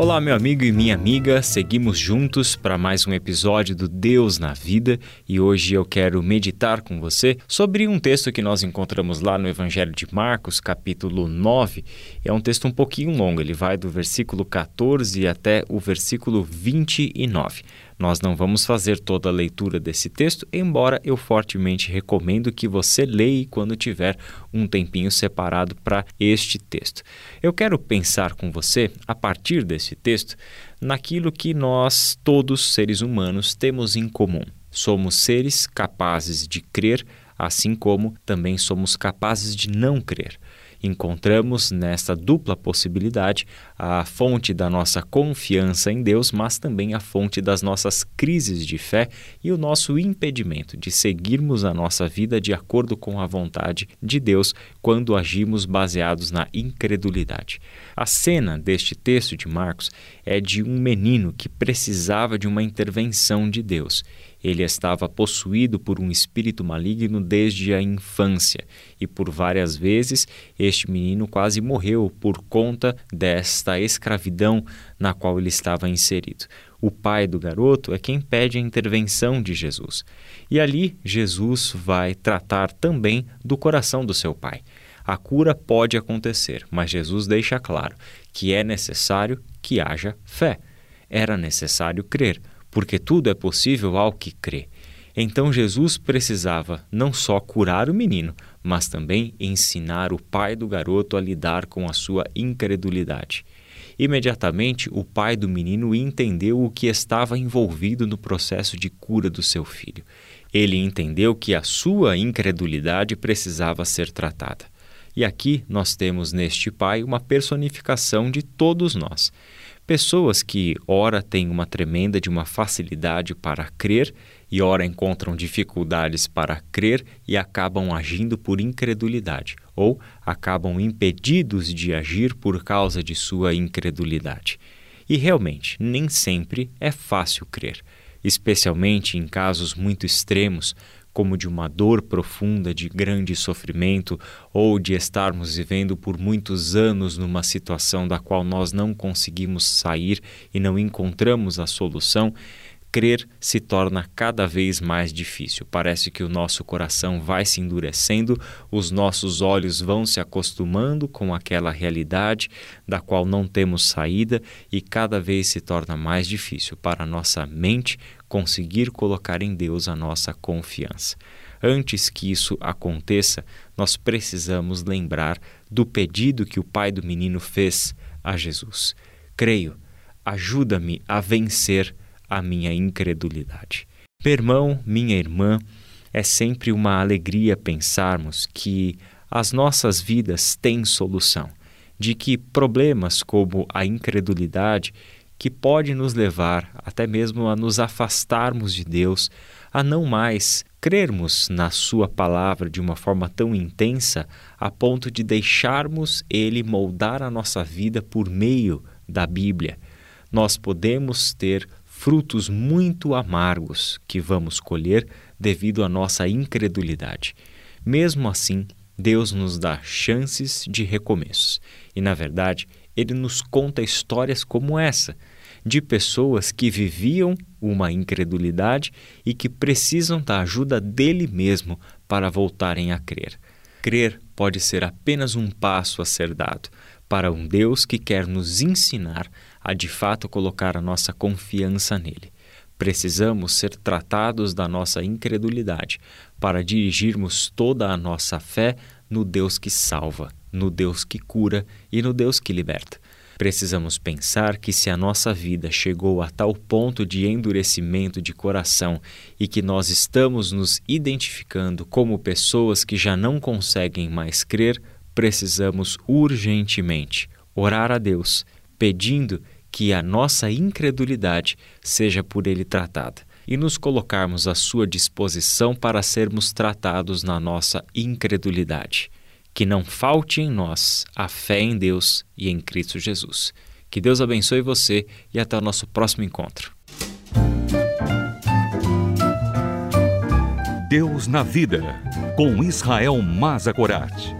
Olá, meu amigo e minha amiga, seguimos juntos para mais um episódio do Deus na Vida e hoje eu quero meditar com você sobre um texto que nós encontramos lá no Evangelho de Marcos, capítulo 9. É um texto um pouquinho longo, ele vai do versículo 14 até o versículo 29. Nós não vamos fazer toda a leitura desse texto, embora eu fortemente recomendo que você leia quando tiver um tempinho separado para este texto. Eu quero pensar com você, a partir desse texto, naquilo que nós, todos seres humanos, temos em comum. Somos seres capazes de crer, assim como também somos capazes de não crer encontramos nessa dupla possibilidade a fonte da nossa confiança em Deus, mas também a fonte das nossas crises de fé e o nosso impedimento de seguirmos a nossa vida de acordo com a vontade de Deus quando agimos baseados na incredulidade. A cena deste texto de Marcos é de um menino que precisava de uma intervenção de Deus ele estava possuído por um espírito maligno desde a infância e por várias vezes este menino quase morreu por conta desta escravidão na qual ele estava inserido. O pai do garoto é quem pede a intervenção de Jesus. E ali Jesus vai tratar também do coração do seu pai. A cura pode acontecer, mas Jesus deixa claro que é necessário que haja fé. Era necessário crer porque tudo é possível ao que crê. Então Jesus precisava não só curar o menino, mas também ensinar o pai do garoto a lidar com a sua incredulidade. Imediatamente, o pai do menino entendeu o que estava envolvido no processo de cura do seu filho. Ele entendeu que a sua incredulidade precisava ser tratada. E aqui nós temos neste pai uma personificação de todos nós. Pessoas que, ora, têm uma tremenda de uma facilidade para crer e, ora, encontram dificuldades para crer e acabam agindo por incredulidade, ou acabam impedidos de agir por causa de sua incredulidade. E realmente, nem sempre é fácil crer, especialmente em casos muito extremos, como de uma dor profunda, de grande sofrimento, ou de estarmos vivendo por muitos anos numa situação da qual nós não conseguimos sair e não encontramos a solução, crer se torna cada vez mais difícil. Parece que o nosso coração vai se endurecendo, os nossos olhos vão se acostumando com aquela realidade da qual não temos saída e cada vez se torna mais difícil para a nossa mente conseguir colocar em Deus a nossa confiança. Antes que isso aconteça, nós precisamos lembrar do pedido que o pai do menino fez a Jesus. Creio, ajuda-me a vencer a minha incredulidade. Meu irmão, minha irmã, é sempre uma alegria pensarmos que as nossas vidas têm solução, de que problemas como a incredulidade, que pode nos levar até mesmo a nos afastarmos de Deus, a não mais crermos na Sua palavra de uma forma tão intensa a ponto de deixarmos Ele moldar a nossa vida por meio da Bíblia. Nós podemos ter frutos muito amargos que vamos colher devido à nossa incredulidade. Mesmo assim, Deus nos dá chances de recomeços. E, na verdade, Ele nos conta histórias como essa, de pessoas que viviam uma incredulidade e que precisam da ajuda dele mesmo para voltarem a crer. Crer pode ser apenas um passo a ser dado para um Deus que quer nos ensinar a de fato colocar a nossa confiança nele. Precisamos ser tratados da nossa incredulidade para dirigirmos toda a nossa fé no Deus que salva, no Deus que cura e no Deus que liberta. Precisamos pensar que se a nossa vida chegou a tal ponto de endurecimento de coração e que nós estamos nos identificando como pessoas que já não conseguem mais crer, precisamos urgentemente orar a Deus pedindo que a nossa incredulidade seja por Ele tratada. e nos colocarmos à sua disposição para sermos tratados na nossa incredulidade. Que não falte em nós a fé em Deus e em Cristo Jesus. Que Deus abençoe você e até o nosso próximo encontro. Deus na Vida, com Israel Mazakorat.